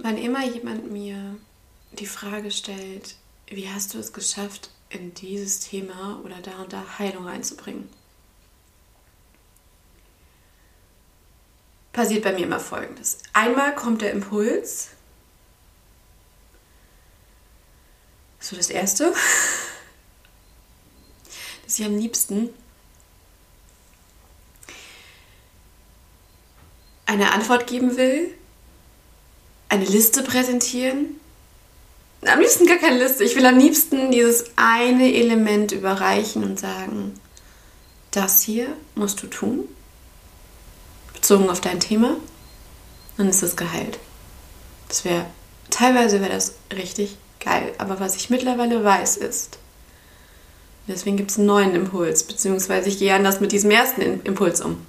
Wann immer jemand mir die Frage stellt, wie hast du es geschafft, in dieses Thema oder da und da Heilung reinzubringen, passiert bei mir immer Folgendes. Einmal kommt der Impuls, so das Erste, dass ich am liebsten. Eine Antwort geben will, eine Liste präsentieren. Am liebsten gar keine Liste. Ich will am liebsten dieses eine Element überreichen und sagen, das hier musst du tun, bezogen auf dein Thema, dann ist es geheilt. Das wäre, teilweise wäre das richtig geil. Aber was ich mittlerweile weiß ist, deswegen gibt es einen neuen Impuls, beziehungsweise ich gehe anders mit diesem ersten Impuls um.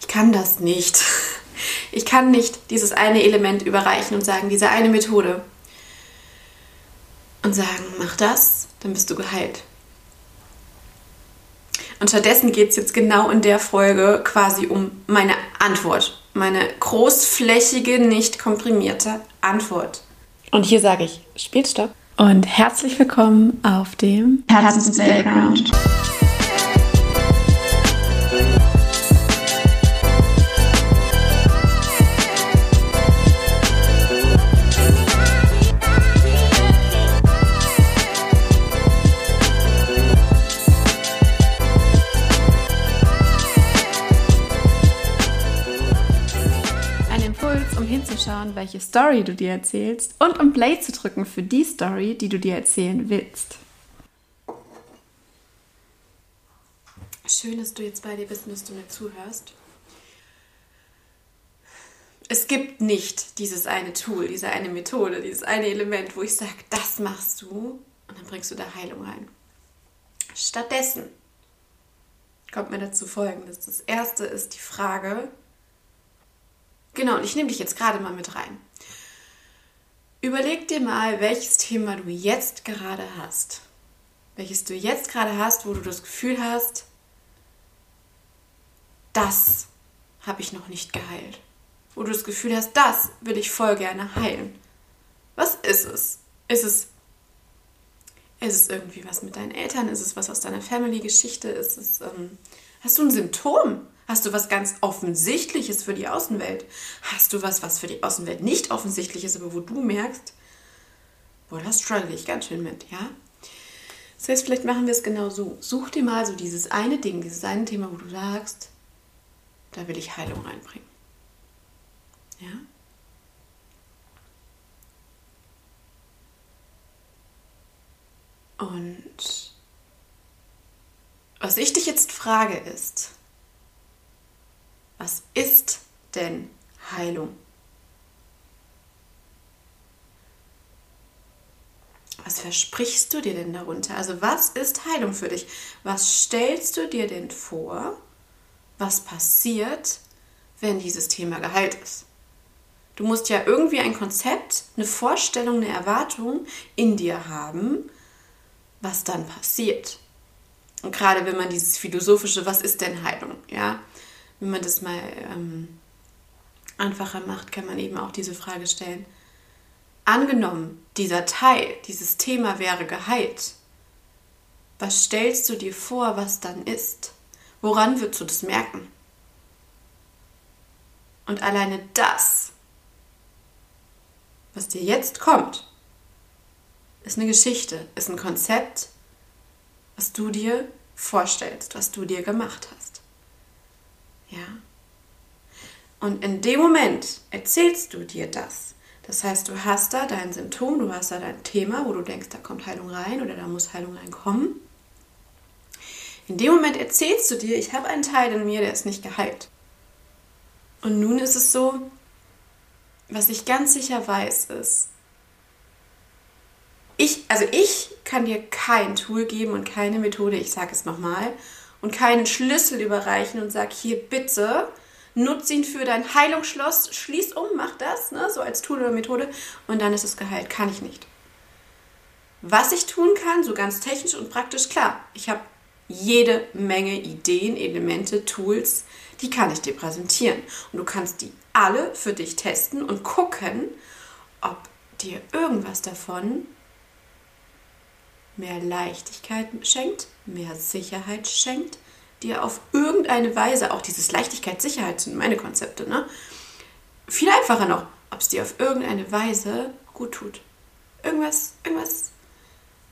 Ich kann das nicht. Ich kann nicht dieses eine Element überreichen und sagen, diese eine Methode. Und sagen, mach das, dann bist du geheilt. Und stattdessen geht es jetzt genau in der Folge quasi um meine Antwort. Meine großflächige, nicht komprimierte Antwort. Und hier sage ich, Spielstopp. Und herzlich willkommen auf dem Herzens welche Story du dir erzählst und um Play zu drücken für die Story, die du dir erzählen willst. Schön, dass du jetzt bei dir bist und dass du mir zuhörst. Es gibt nicht dieses eine Tool, diese eine Methode, dieses eine Element, wo ich sage, das machst du und dann bringst du da Heilung rein. Stattdessen kommt mir dazu folgendes. Das erste ist die Frage, Genau, und ich nehme dich jetzt gerade mal mit rein. Überleg dir mal, welches Thema du jetzt gerade hast. Welches du jetzt gerade hast, wo du das Gefühl hast, das habe ich noch nicht geheilt. Wo du das Gefühl hast, das will ich voll gerne heilen. Was ist es? Ist es ist es irgendwie was mit deinen Eltern? Ist es was aus deiner Family-Geschichte? Ist es, ähm, hast du ein Symptom? Hast du was ganz Offensichtliches für die Außenwelt? Hast du was, was für die Außenwelt nicht offensichtlich ist, aber wo du merkst, boah, das struggle ich ganz schön mit, ja? Das heißt, vielleicht machen wir es genau so. Such dir mal so dieses eine Ding, dieses eine Thema, wo du sagst, da will ich Heilung reinbringen. Ja? Und was ich dich jetzt frage ist, was ist denn Heilung? Was versprichst du dir denn darunter? Also was ist Heilung für dich? Was stellst du dir denn vor, was passiert, wenn dieses Thema geheilt ist? Du musst ja irgendwie ein Konzept, eine Vorstellung, eine Erwartung in dir haben, was dann passiert. Und gerade wenn man dieses philosophische, was ist denn Heilung, ja, wenn man das mal ähm, einfacher macht, kann man eben auch diese Frage stellen. Angenommen, dieser Teil, dieses Thema wäre geheilt. Was stellst du dir vor, was dann ist? Woran würdest du das merken? Und alleine das, was dir jetzt kommt, ist eine Geschichte, ist ein Konzept, was du dir vorstellst, was du dir gemacht hast. Ja. Und in dem Moment erzählst du dir das. Das heißt, du hast da dein Symptom, du hast da dein Thema, wo du denkst, da kommt Heilung rein oder da muss Heilung reinkommen. In dem Moment erzählst du dir, ich habe einen Teil in mir, der ist nicht geheilt. Und nun ist es so, was ich ganz sicher weiß, ist, ich, also ich kann dir kein Tool geben und keine Methode, ich sage es nochmal, und keinen Schlüssel überreichen und sag hier bitte, nutz ihn für dein Heilungsschloss, schließ um, mach das, ne, so als Tool oder Methode und dann ist es geheilt. Kann ich nicht. Was ich tun kann, so ganz technisch und praktisch, klar, ich habe jede Menge Ideen, Elemente, Tools, Die kann ich dir präsentieren. Und du kannst die alle für dich testen und gucken, ob dir irgendwas davon mehr Leichtigkeit schenkt, mehr Sicherheit schenkt, dir auf irgendeine Weise, auch dieses Leichtigkeit, Sicherheit sind meine Konzepte, ne? Viel einfacher noch, ob es dir auf irgendeine Weise gut tut. Irgendwas, irgendwas,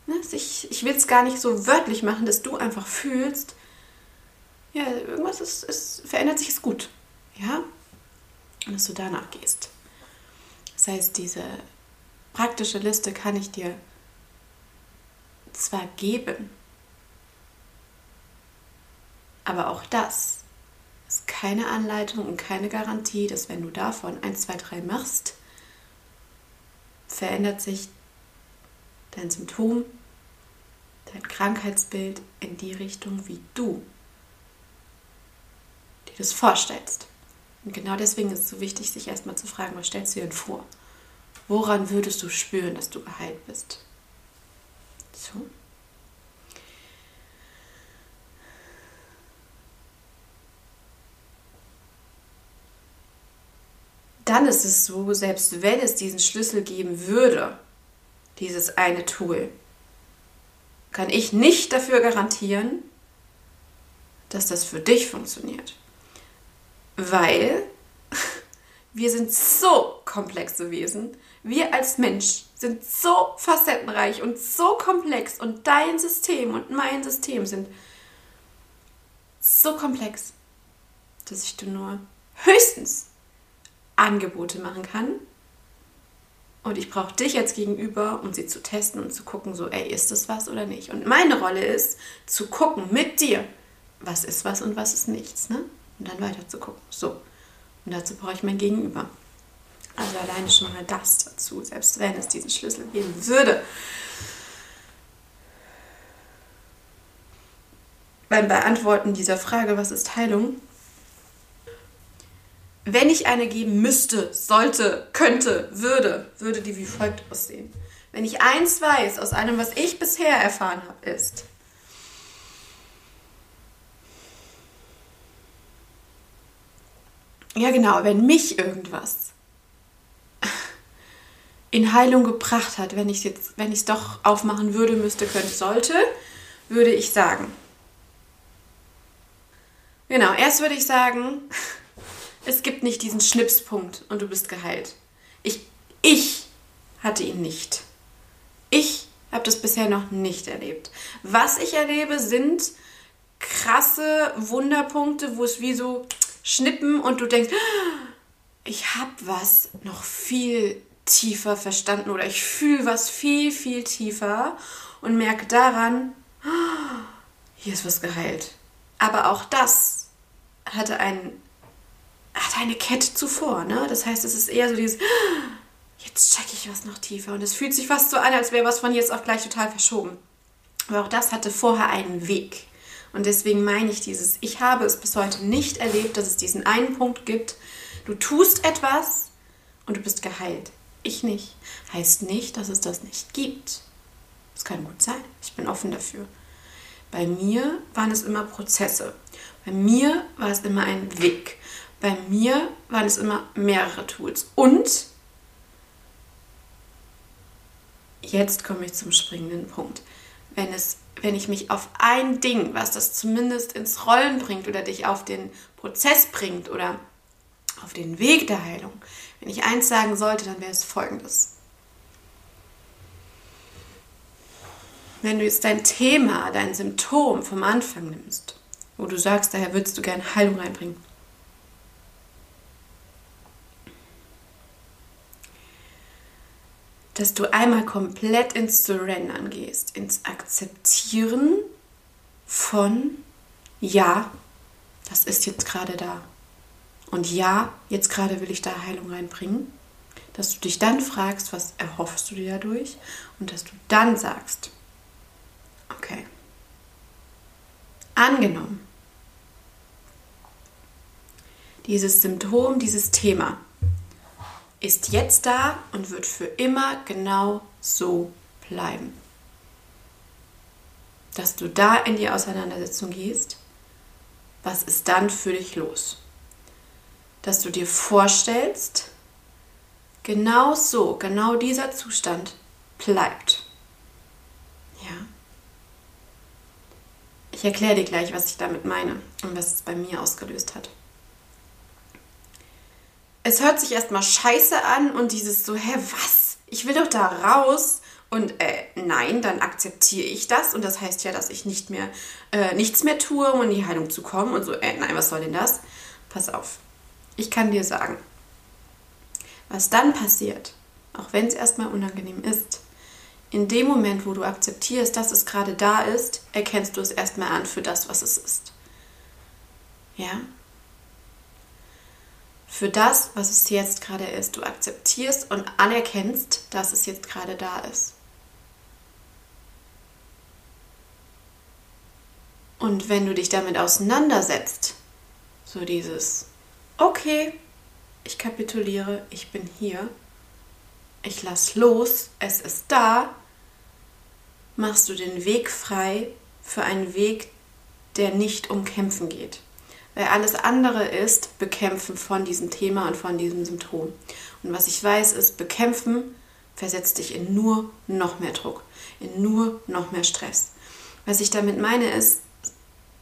ne? Ich, ich will es gar nicht so wörtlich machen, dass du einfach fühlst, ja, irgendwas ist, ist, verändert sich, ist gut. Ja? Und dass du danach gehst. Das heißt, diese praktische Liste kann ich dir zwar geben, aber auch das ist keine Anleitung und keine Garantie, dass wenn du davon 1, 2, 3 machst, verändert sich dein Symptom, dein Krankheitsbild in die Richtung, wie du dir das vorstellst. Und genau deswegen ist es so wichtig, sich erstmal zu fragen, was stellst du dir denn vor? Woran würdest du spüren, dass du geheilt bist? So. Dann ist es so, selbst wenn es diesen Schlüssel geben würde, dieses eine Tool, kann ich nicht dafür garantieren, dass das für dich funktioniert. Weil wir sind so komplexe Wesen. Wir als Mensch sind so facettenreich und so komplex und dein System und mein System sind so komplex, dass ich dir nur höchstens Angebote machen kann. Und ich brauche dich jetzt gegenüber, um sie zu testen und zu gucken, so, ey, ist das was oder nicht? Und meine Rolle ist, zu gucken mit dir, was ist was und was ist nichts. Ne? Und dann weiter zu gucken. So. Und dazu brauche ich mein Gegenüber. Also alleine schon mal das dazu, selbst wenn es diesen Schlüssel geben würde. Beim Beantworten dieser Frage, was ist Heilung? Wenn ich eine geben müsste, sollte, könnte, würde, würde die wie folgt aussehen. Wenn ich eins weiß aus allem, was ich bisher erfahren habe, ist, ja genau, wenn mich irgendwas in Heilung gebracht hat, wenn ich jetzt, wenn ich es doch aufmachen würde, müsste, könnte, sollte, würde ich sagen. Genau, erst würde ich sagen, es gibt nicht diesen Schnipspunkt und du bist geheilt. Ich, ich hatte ihn nicht. Ich habe das bisher noch nicht erlebt. Was ich erlebe, sind krasse Wunderpunkte, wo es wie so schnippen und du denkst, ich habe was noch viel tiefer verstanden oder ich fühle was viel, viel tiefer und merke daran, hier ist was geheilt. Aber auch das hatte, ein, hatte eine Kette zuvor. Ne? Das heißt, es ist eher so dieses, jetzt checke ich was noch tiefer. Und es fühlt sich fast so an, als wäre was von jetzt auf gleich total verschoben. Aber auch das hatte vorher einen Weg. Und deswegen meine ich dieses, ich habe es bis heute nicht erlebt, dass es diesen einen Punkt gibt, du tust etwas und du bist geheilt. Ich nicht. Heißt nicht, dass es das nicht gibt. Es kann gut sein. Ich bin offen dafür. Bei mir waren es immer Prozesse. Bei mir war es immer ein Weg. Bei mir waren es immer mehrere Tools. Und jetzt komme ich zum springenden Punkt. Wenn es wenn ich mich auf ein Ding, was das zumindest ins Rollen bringt oder dich auf den Prozess bringt oder auf den Weg der Heilung, wenn ich eins sagen sollte, dann wäre es folgendes. Wenn du jetzt dein Thema, dein Symptom vom Anfang nimmst, wo du sagst, daher würdest du gerne Heilung reinbringen, dass du einmal komplett ins Surrendern gehst, ins Akzeptieren von, ja, das ist jetzt gerade da. Und ja, jetzt gerade will ich da Heilung reinbringen. Dass du dich dann fragst, was erhoffst du dir dadurch? Und dass du dann sagst, okay, angenommen, dieses Symptom, dieses Thema ist jetzt da und wird für immer genau so bleiben. Dass du da in die Auseinandersetzung gehst, was ist dann für dich los? dass du dir vorstellst, genau so, genau dieser Zustand bleibt. Ja. Ich erkläre dir gleich, was ich damit meine und was es bei mir ausgelöst hat. Es hört sich erstmal scheiße an und dieses so, hä, was? Ich will doch da raus. Und äh, nein, dann akzeptiere ich das. Und das heißt ja, dass ich nicht mehr, äh, nichts mehr tue, um in die Heilung zu kommen. Und so, äh, nein, was soll denn das? Pass auf. Ich kann dir sagen, was dann passiert, auch wenn es erstmal unangenehm ist, in dem Moment, wo du akzeptierst, dass es gerade da ist, erkennst du es erstmal an für das, was es ist. Ja? Für das, was es jetzt gerade ist. Du akzeptierst und anerkennst, dass es jetzt gerade da ist. Und wenn du dich damit auseinandersetzt, so dieses, okay, ich kapituliere, ich bin hier, ich lass los, es ist da, machst du den Weg frei für einen Weg, der nicht um Kämpfen geht. Weil alles andere ist Bekämpfen von diesem Thema und von diesem Symptom. Und was ich weiß, ist, Bekämpfen versetzt dich in nur noch mehr Druck, in nur noch mehr Stress. Was ich damit meine, ist,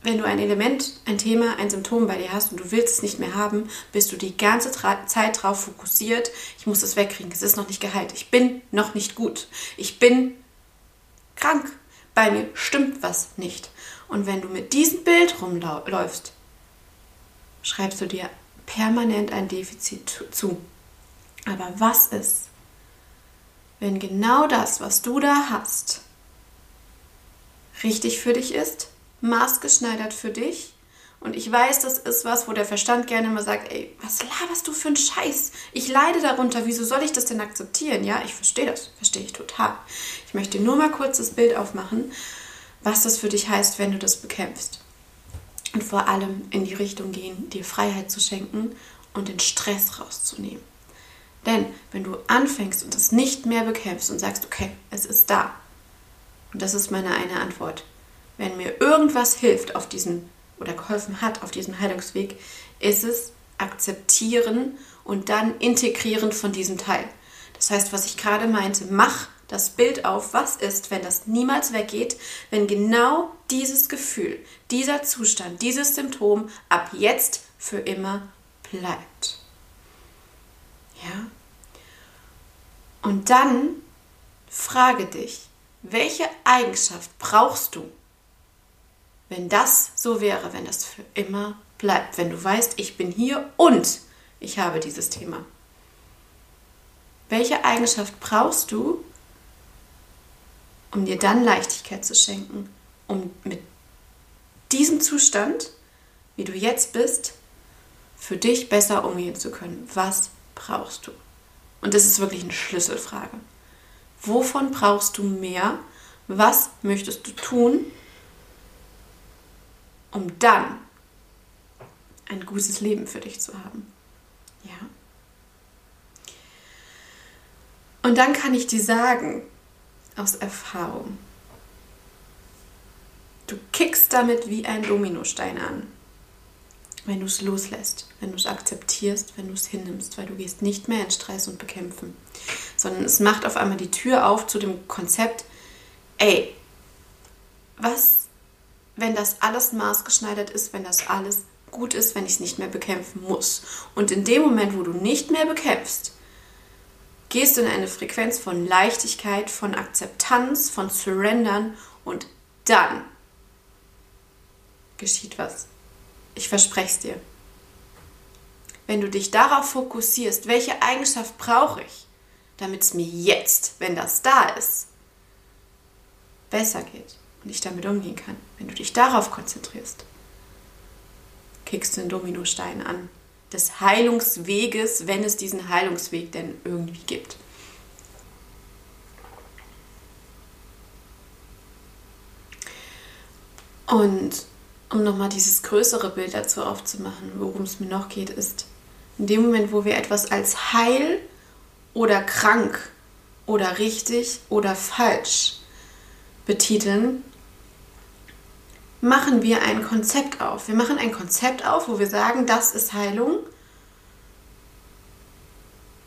wenn du ein Element, ein Thema, ein Symptom bei dir hast und du willst es nicht mehr haben, bist du die ganze Zeit darauf fokussiert, ich muss es wegkriegen, es ist noch nicht geheilt, ich bin noch nicht gut, ich bin krank, bei mir stimmt was nicht. Und wenn du mit diesem Bild rumläufst, schreibst du dir permanent ein Defizit zu. Aber was ist, wenn genau das, was du da hast, richtig für dich ist maßgeschneidert für dich. Und ich weiß, das ist was, wo der Verstand gerne immer sagt, ey, was laberst du für einen Scheiß? Ich leide darunter, wieso soll ich das denn akzeptieren? Ja, ich verstehe das, verstehe ich total. Ich möchte nur mal kurz das Bild aufmachen, was das für dich heißt, wenn du das bekämpfst. Und vor allem in die Richtung gehen, dir Freiheit zu schenken und den Stress rauszunehmen. Denn wenn du anfängst und das nicht mehr bekämpfst und sagst, okay, es ist da, und das ist meine eine Antwort, wenn mir irgendwas hilft auf diesem oder geholfen hat auf diesem Heilungsweg, ist es akzeptieren und dann integrieren von diesem Teil. Das heißt, was ich gerade meinte, mach das Bild auf, was ist, wenn das niemals weggeht, wenn genau dieses Gefühl, dieser Zustand, dieses Symptom ab jetzt für immer bleibt. Ja? Und dann frage dich, welche Eigenschaft brauchst du, wenn das so wäre, wenn das für immer bleibt, wenn du weißt, ich bin hier und ich habe dieses Thema. Welche Eigenschaft brauchst du, um dir dann Leichtigkeit zu schenken, um mit diesem Zustand, wie du jetzt bist, für dich besser umgehen zu können? Was brauchst du? Und das ist wirklich eine Schlüsselfrage. Wovon brauchst du mehr? Was möchtest du tun, um dann ein gutes Leben für dich zu haben. Ja. Und dann kann ich dir sagen, aus Erfahrung, du kickst damit wie ein Dominostein an, wenn du es loslässt, wenn du es akzeptierst, wenn du es hinnimmst, weil du gehst nicht mehr in Stress und Bekämpfen, sondern es macht auf einmal die Tür auf zu dem Konzept, ey, was wenn das alles maßgeschneidert ist, wenn das alles gut ist, wenn ich es nicht mehr bekämpfen muss. Und in dem Moment, wo du nicht mehr bekämpfst, gehst du in eine Frequenz von Leichtigkeit, von Akzeptanz, von Surrendern und dann geschieht was. Ich verspreche es dir. Wenn du dich darauf fokussierst, welche Eigenschaft brauche ich, damit es mir jetzt, wenn das da ist, besser geht und ich damit umgehen kann. Wenn du dich darauf konzentrierst, kickst du den Dominostein an. Des Heilungsweges, wenn es diesen Heilungsweg denn irgendwie gibt. Und um nochmal dieses größere Bild dazu aufzumachen, worum es mir noch geht, ist, in dem Moment, wo wir etwas als heil oder krank oder richtig oder falsch betiteln, machen wir ein Konzept auf. Wir machen ein Konzept auf, wo wir sagen, das ist Heilung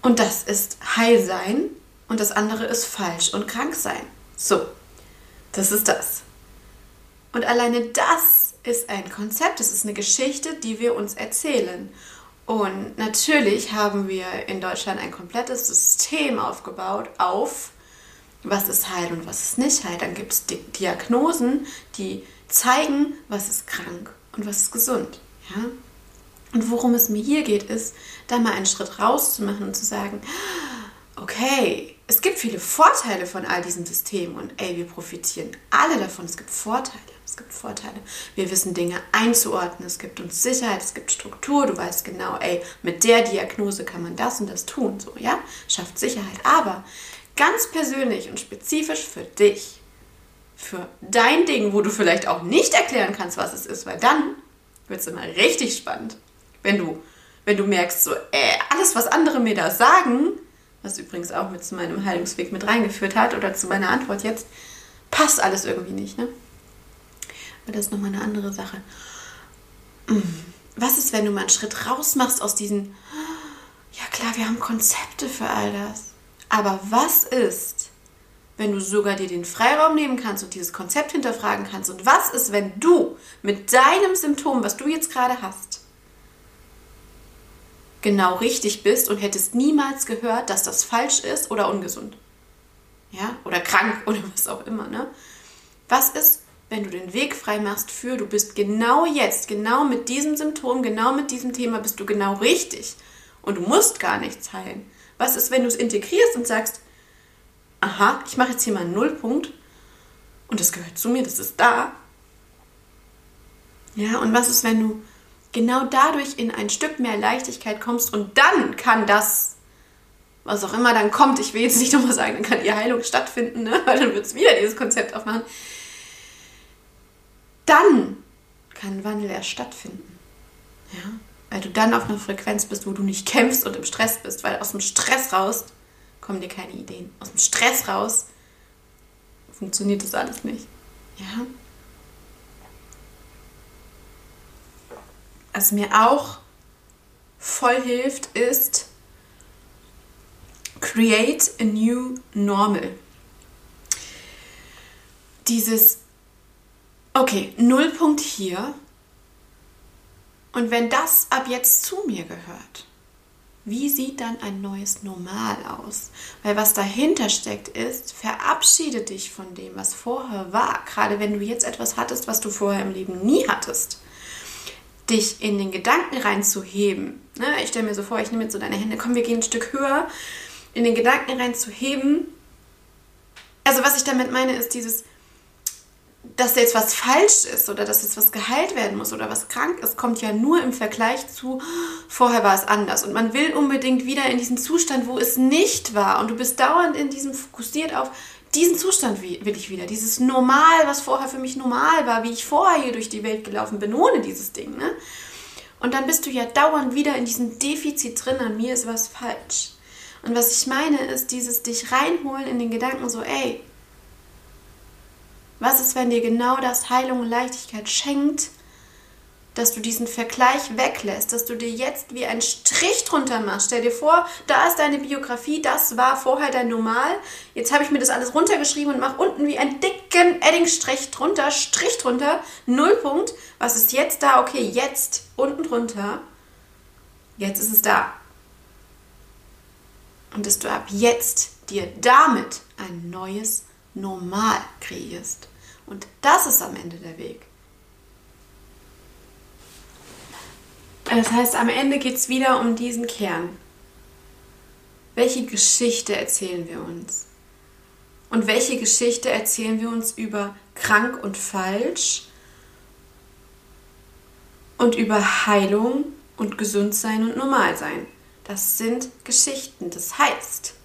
Und das ist heil sein und das andere ist falsch und krank sein. So, das ist das. Und alleine das ist ein Konzept, es ist eine Geschichte, die wir uns erzählen. Und natürlich haben wir in Deutschland ein komplettes System aufgebaut auf, was ist heil und was ist nicht heil. Dann gibt es Diagnosen, die zeigen, was ist krank und was ist gesund. Ja? Und worum es mir hier geht, ist, da mal einen Schritt rauszumachen und zu sagen, okay, es gibt viele Vorteile von all diesen Systemen und ey, wir profitieren alle davon. Es gibt Vorteile. Es gibt Vorteile. Wir wissen Dinge einzuordnen. Es gibt uns Sicherheit, es gibt Struktur. Du weißt genau, ey, mit der Diagnose kann man das und das tun. So, ja? Schafft Sicherheit. Aber ganz persönlich und spezifisch für dich, für dein Ding, wo du vielleicht auch nicht erklären kannst, was es ist, weil dann wird es immer richtig spannend. Wenn du, wenn du merkst, so, äh, alles, was andere mir da sagen, was übrigens auch mit zu meinem Heilungsweg mit reingeführt hat oder zu meiner Antwort jetzt, passt alles irgendwie nicht, ne? Aber das ist nochmal eine andere Sache. Mm. Was ist, wenn du mal einen Schritt raus machst aus diesen, ja klar, wir haben Konzepte für all das. Aber was ist, wenn du sogar dir den Freiraum nehmen kannst und dieses Konzept hinterfragen kannst? Und was ist, wenn du mit deinem Symptom, was du jetzt gerade hast, genau richtig bist und hättest niemals gehört, dass das falsch ist oder ungesund. Ja, oder krank oder was auch immer, ne? Was ist, wenn du den Weg frei machst für, du bist genau jetzt, genau mit diesem Symptom, genau mit diesem Thema bist du genau richtig und du musst gar nichts heilen. Was ist, wenn du es integrierst und sagst, aha, ich mache jetzt hier mal einen Nullpunkt und das gehört zu mir, das ist da. Ja, und was ist, wenn du genau dadurch in ein Stück mehr Leichtigkeit kommst und dann kann das, was auch immer dann kommt, ich will jetzt nicht nochmal sagen, dann kann die Heilung stattfinden, ne? weil dann wird es wieder dieses Konzept aufmachen. Dann kann Wandel erst stattfinden. Ja? Weil du dann auf einer Frequenz bist, wo du nicht kämpfst und im Stress bist, weil aus dem Stress raus kommen dir keine Ideen. Aus dem Stress raus funktioniert das alles nicht. Ja? Was mir auch voll hilft, ist Create a New Normal. Dieses, okay, Nullpunkt hier. Und wenn das ab jetzt zu mir gehört, wie sieht dann ein neues Normal aus? Weil was dahinter steckt ist, verabschiede dich von dem, was vorher war. Gerade wenn du jetzt etwas hattest, was du vorher im Leben nie hattest dich in den Gedanken reinzuheben. Ne? Ich stelle mir so vor, ich nehme jetzt so deine Hände, komm, wir gehen ein Stück höher, in den Gedanken reinzuheben. Also was ich damit meine, ist dieses, dass jetzt was falsch ist oder dass jetzt was geheilt werden muss oder was krank ist, kommt ja nur im Vergleich zu, vorher war es anders. Und man will unbedingt wieder in diesen Zustand, wo es nicht war. Und du bist dauernd in diesem fokussiert auf, diesen Zustand will ich wieder. Dieses Normal, was vorher für mich normal war, wie ich vorher hier durch die Welt gelaufen bin, ohne dieses Ding. Ne? Und dann bist du ja dauernd wieder in diesem Defizit drin, an mir ist was falsch. Und was ich meine, ist dieses dich reinholen in den Gedanken so, ey, was ist, wenn dir genau das Heilung und Leichtigkeit schenkt, dass du diesen Vergleich weglässt, dass du dir jetzt wie einen Strich drunter machst. Stell dir vor, da ist deine Biografie, das war vorher dein Normal. Jetzt habe ich mir das alles runtergeschrieben und mache unten wie einen dicken Eddingstrich drunter, Strich drunter, Nullpunkt. Was ist jetzt da? Okay, jetzt unten drunter. Jetzt ist es da. Und dass du ab jetzt dir damit ein neues Normal kreierst. Und das ist am Ende der Weg. Das heißt, am Ende geht es wieder um diesen Kern. Welche Geschichte erzählen wir uns? Und welche Geschichte erzählen wir uns über krank und falsch und über Heilung und Gesundsein und Normalsein? Das sind Geschichten. Das heißt,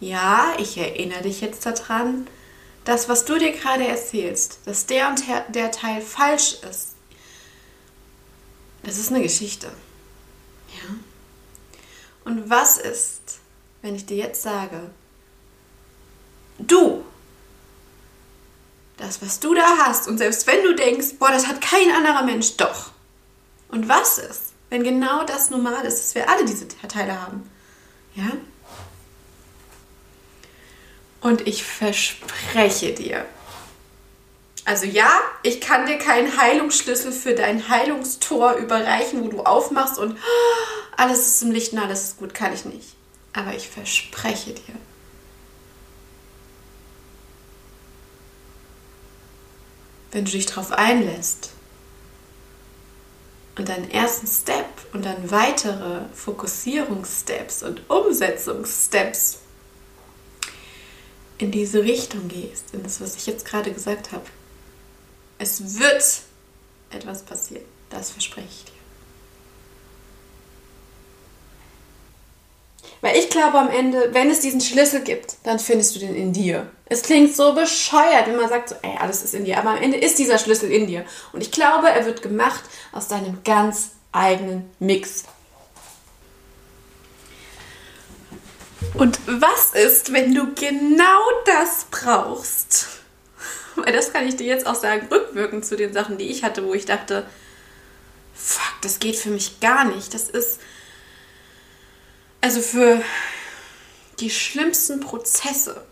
ja, ich erinnere dich jetzt daran, das, was du dir gerade erzählst, dass der und der Teil falsch ist, das ist eine Geschichte. Ja? Und was ist, wenn ich dir jetzt sage, du, das, was du da hast, und selbst wenn du denkst, boah, das hat kein anderer Mensch, doch. Und was ist, wenn genau das normal ist, dass wir alle diese Teile haben? Ja? Und ich verspreche dir, also ja, ich kann dir keinen Heilungsschlüssel für dein Heilungstor überreichen, wo du aufmachst und alles ist im Licht und alles ist gut, kann ich nicht. Aber ich verspreche dir, wenn du dich darauf einlässt und deinen ersten Step und dann weitere Fokussierungssteps und Umsetzungssteps in diese Richtung gehst, in das, was ich jetzt gerade gesagt habe, es wird etwas passieren. Das verspreche ich dir. Weil ich glaube am Ende, wenn es diesen Schlüssel gibt, dann findest du den in dir. Es klingt so bescheuert, wenn man sagt, so, ey, alles ist in dir. Aber am Ende ist dieser Schlüssel in dir. Und ich glaube, er wird gemacht aus deinem ganz eigenen Mix. Und was ist, wenn du genau das brauchst? Weil das kann ich dir jetzt auch sagen, rückwirkend zu den Sachen, die ich hatte, wo ich dachte, fuck, das geht für mich gar nicht. Das ist also für die schlimmsten Prozesse,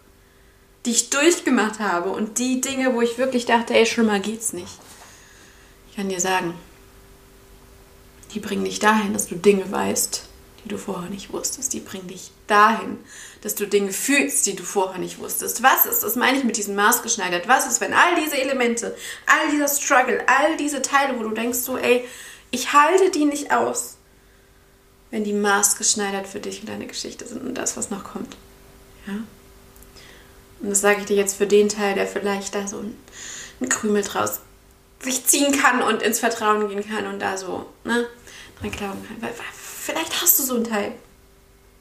die ich durchgemacht habe und die Dinge, wo ich wirklich dachte, ey, schlimmer geht's nicht. Ich kann dir sagen, die bringen dich dahin, dass du Dinge weißt, die du vorher nicht wusstest. Die bringen dich dahin, dass du Dinge fühlst, die du vorher nicht wusstest. Was ist, das meine ich mit diesem Maß geschneidert, was ist, wenn all diese Elemente, all dieser Struggle, all diese Teile, wo du denkst so, ey, ich halte die nicht aus, wenn die maßgeschneidert für dich und deine Geschichte sind und das, was noch kommt. Ja? Und das sage ich dir jetzt für den Teil, der vielleicht da so ein, ein Krümel draus sich ziehen kann und ins Vertrauen gehen kann und da so ne, dran glauben kann. Vielleicht hast du so einen Teil.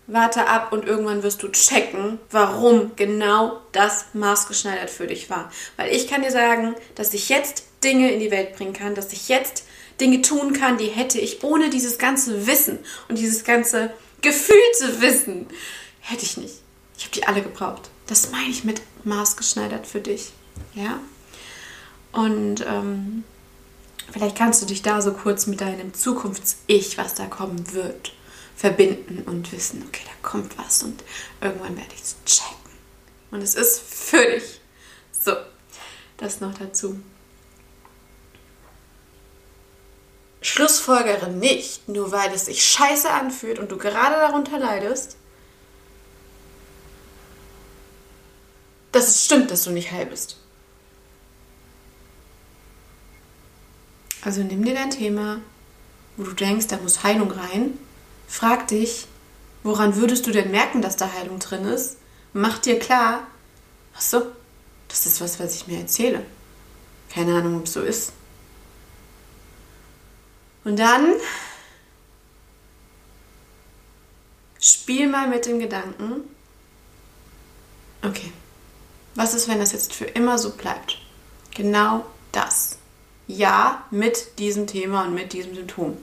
Warte ab und irgendwann wirst du checken, warum genau das maßgeschneidert für dich war. Weil ich kann dir sagen, dass ich jetzt Dinge in die Welt bringen kann, dass ich jetzt Dinge tun kann, die hätte ich ohne dieses ganze Wissen und dieses ganze gefühlte Wissen, hätte ich nicht. Ich habe die alle gebraucht. Das meine ich mit maßgeschneidert für dich. Ja? Und ähm, vielleicht kannst du dich da so kurz mit deinem Zukunfts-Ich, was da kommen wird, verbinden und wissen, okay, da kommt was und irgendwann werde ich es checken. Und es ist für dich. So, das noch dazu. Schlussfolgere nicht, nur weil es sich scheiße anfühlt und du gerade darunter leidest, dass es stimmt, dass du nicht heil bist. Also nimm dir dein Thema, wo du denkst, da muss Heilung rein. Frag dich, woran würdest du denn merken, dass da Heilung drin ist? Mach dir klar, ach so, das ist was, was ich mir erzähle. Keine Ahnung, ob es so ist. Und dann spiel mal mit dem Gedanken, okay, was ist, wenn das jetzt für immer so bleibt? Genau das. Ja, mit diesem Thema und mit diesem Symptom.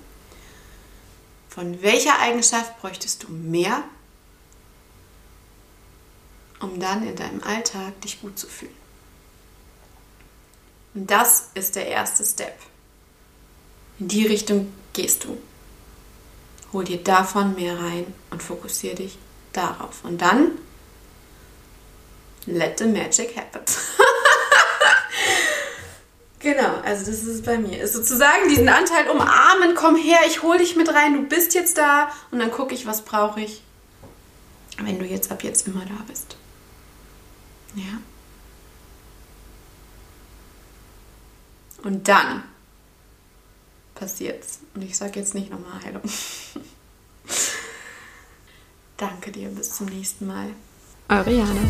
Von welcher Eigenschaft bräuchtest du mehr, um dann in deinem Alltag dich gut zu fühlen? Und das ist der erste Step. In die Richtung gehst du. Hol dir davon mehr rein und fokussiere dich darauf. Und dann let the magic happen. genau, also das ist es bei mir. Ist sozusagen diesen Anteil umarmen, komm her, ich hol dich mit rein, du bist jetzt da und dann gucke ich, was brauche ich, wenn du jetzt ab jetzt immer da bist. Ja. Und dann passiert's. Und ich sage jetzt nicht nochmal Heilung. Danke dir, bis zum nächsten Mal. Eure Jana.